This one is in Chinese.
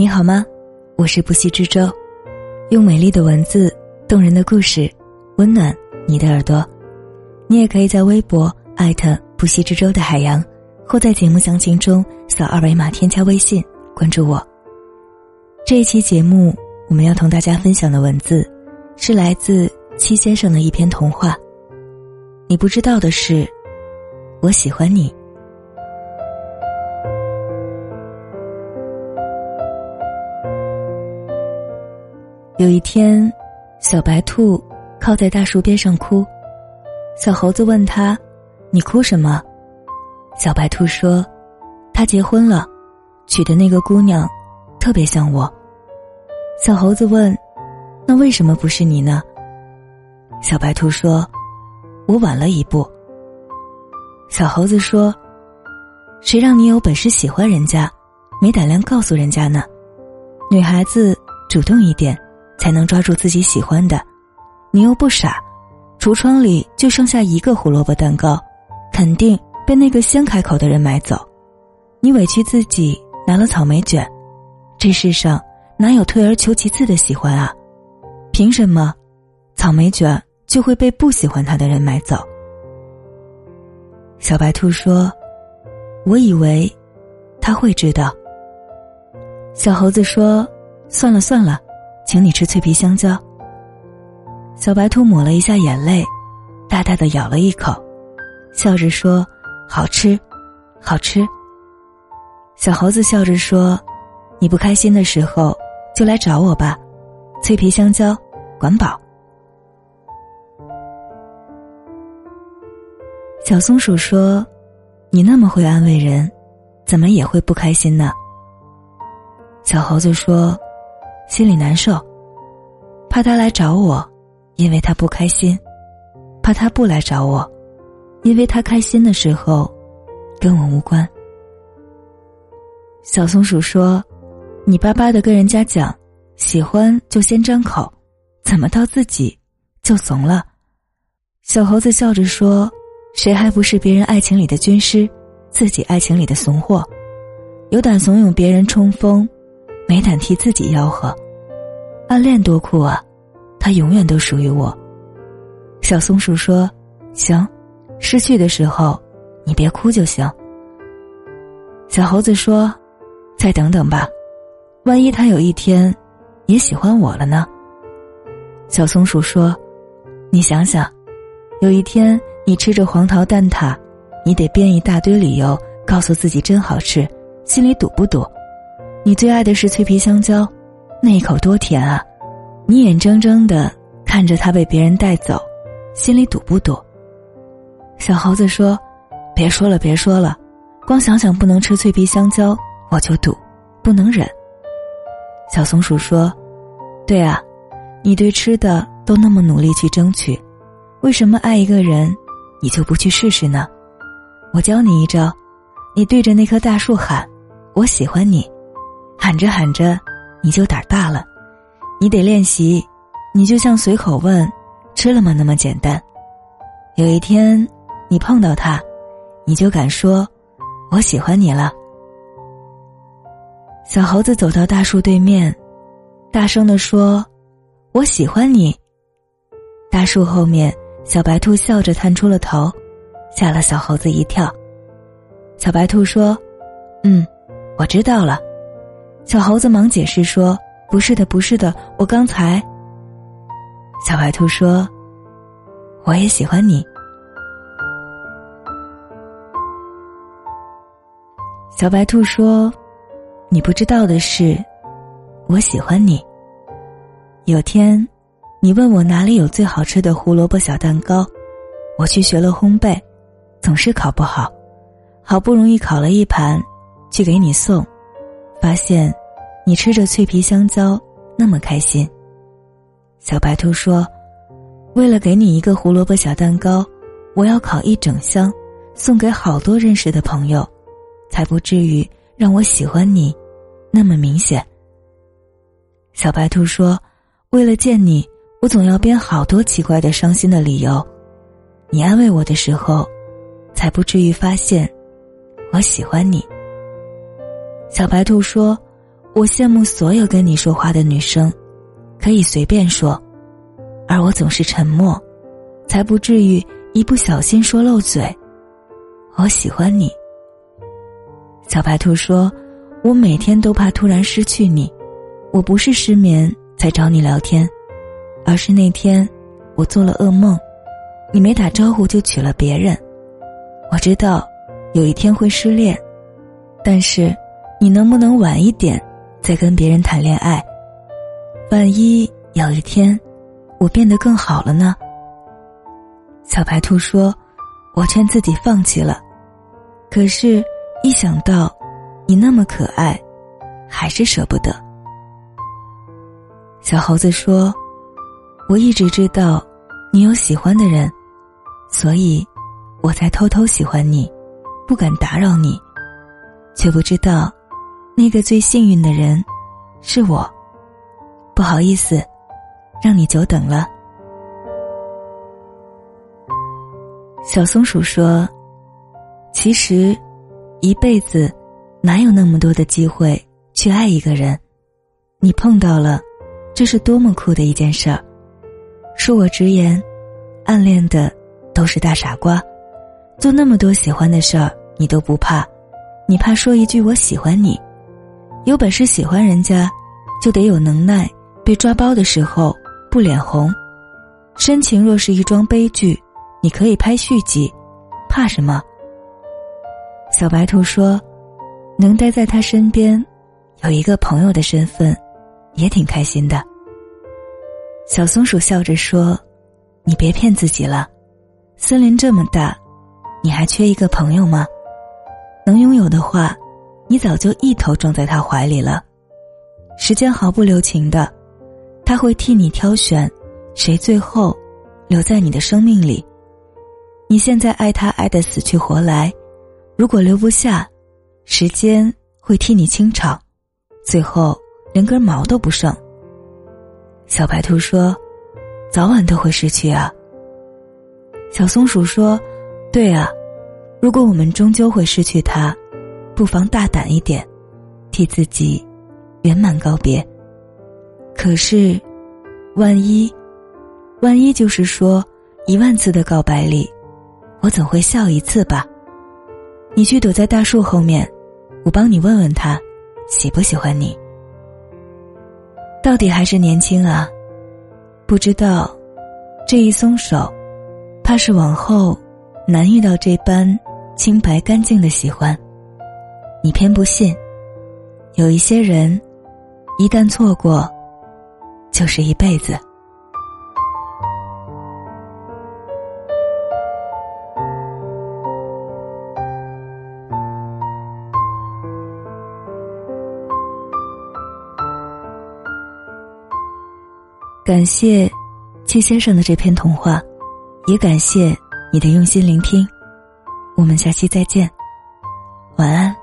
你好吗？我是不息之舟，用美丽的文字、动人的故事，温暖你的耳朵。你也可以在微博艾特不息之舟的海洋，或在节目详情中扫二维码添加微信关注我。这一期节目我们要同大家分享的文字，是来自七先生的一篇童话。你不知道的是，我喜欢你。有一天，小白兔靠在大树边上哭。小猴子问他：“你哭什么？”小白兔说：“他结婚了，娶的那个姑娘，特别像我。”小猴子问：“那为什么不是你呢？”小白兔说：“我晚了一步。”小猴子说：“谁让你有本事喜欢人家，没胆量告诉人家呢？女孩子主动一点。”才能抓住自己喜欢的，你又不傻，橱窗里就剩下一个胡萝卜蛋糕，肯定被那个先开口的人买走。你委屈自己拿了草莓卷，这世上哪有退而求其次的喜欢啊？凭什么，草莓卷就会被不喜欢他的人买走？小白兔说：“我以为他会知道。”小猴子说：“算了算了。”请你吃脆皮香蕉。小白兔抹了一下眼泪，大大的咬了一口，笑着说：“好吃，好吃。”小猴子笑着说：“你不开心的时候就来找我吧，脆皮香蕉，管饱。”小松鼠说：“你那么会安慰人，怎么也会不开心呢？”小猴子说。心里难受，怕他来找我，因为他不开心；怕他不来找我，因为他开心的时候跟我无关。小松鼠说：“你巴巴的跟人家讲，喜欢就先张口，怎么到自己就怂了？”小猴子笑着说：“谁还不是别人爱情里的军师，自己爱情里的怂货？有胆怂恿别人冲锋。”没胆替自己吆喝，暗恋多酷啊！他永远都属于我。小松鼠说：“行，失去的时候，你别哭就行。”小猴子说：“再等等吧，万一他有一天也喜欢我了呢？”小松鼠说：“你想想，有一天你吃着黄桃蛋挞，你得编一大堆理由告诉自己真好吃，心里堵不堵？”你最爱的是脆皮香蕉，那一口多甜啊！你眼睁睁的看着它被别人带走，心里堵不堵？小猴子说：“别说了，别说了，光想想不能吃脆皮香蕉，我就堵，不能忍。”小松鼠说：“对啊，你对吃的都那么努力去争取，为什么爱一个人，你就不去试试呢？我教你一招，你对着那棵大树喊：我喜欢你。”喊着喊着，你就胆大了。你得练习，你就像随口问“吃了吗”那么简单。有一天，你碰到他，你就敢说“我喜欢你了”。小猴子走到大树对面，大声的说：“我喜欢你。”大树后面，小白兔笑着探出了头，吓了小猴子一跳。小白兔说：“嗯，我知道了。”小猴子忙解释说：“不是的，不是的，我刚才。”小白兔说：“我也喜欢你。”小白兔说：“你不知道的是，我喜欢你。有天，你问我哪里有最好吃的胡萝卜小蛋糕，我去学了烘焙，总是烤不好，好不容易烤了一盘，去给你送。”发现，你吃着脆皮香蕉那么开心。小白兔说：“为了给你一个胡萝卜小蛋糕，我要烤一整箱，送给好多认识的朋友，才不至于让我喜欢你那么明显。”小白兔说：“为了见你，我总要编好多奇怪的伤心的理由，你安慰我的时候，才不至于发现我喜欢你。”小白兔说：“我羡慕所有跟你说话的女生，可以随便说，而我总是沉默，才不至于一不小心说漏嘴。我喜欢你。小白兔说：“我每天都怕突然失去你，我不是失眠才找你聊天，而是那天我做了噩梦，你没打招呼就娶了别人。我知道有一天会失恋，但是你能不能晚一点在跟别人谈恋爱？万一有一天我变得更好了呢？”小白兔说：“我劝自己放弃了，可是。”一想到你那么可爱，还是舍不得。小猴子说：“我一直知道你有喜欢的人，所以我才偷偷喜欢你，不敢打扰你，却不知道那个最幸运的人是我。不好意思，让你久等了。”小松鼠说：“其实。”一辈子，哪有那么多的机会去爱一个人？你碰到了，这是多么酷的一件事儿！恕我直言，暗恋的都是大傻瓜。做那么多喜欢的事儿，你都不怕，你怕说一句“我喜欢你”。有本事喜欢人家，就得有能耐，被抓包的时候不脸红。深情若是一桩悲剧，你可以拍续集，怕什么？小白兔说：“能待在他身边，有一个朋友的身份，也挺开心的。”小松鼠笑着说：“你别骗自己了，森林这么大，你还缺一个朋友吗？能拥有的话，你早就一头撞在他怀里了。时间毫不留情的，他会替你挑选，谁最后留在你的生命里。你现在爱他爱得死去活来。”如果留不下，时间会替你清场，最后连根毛都不剩。小白兔说：“早晚都会失去啊。”小松鼠说：“对啊，如果我们终究会失去它，不妨大胆一点，替自己圆满告别。可是，万一，万一就是说，一万次的告白里，我总会笑一次吧。”你去躲在大树后面，我帮你问问他，喜不喜欢你。到底还是年轻啊，不知道，这一松手，怕是往后难遇到这般清白干净的喜欢。你偏不信，有一些人，一旦错过，就是一辈子。感谢戚先生的这篇童话，也感谢你的用心聆听。我们下期再见，晚安。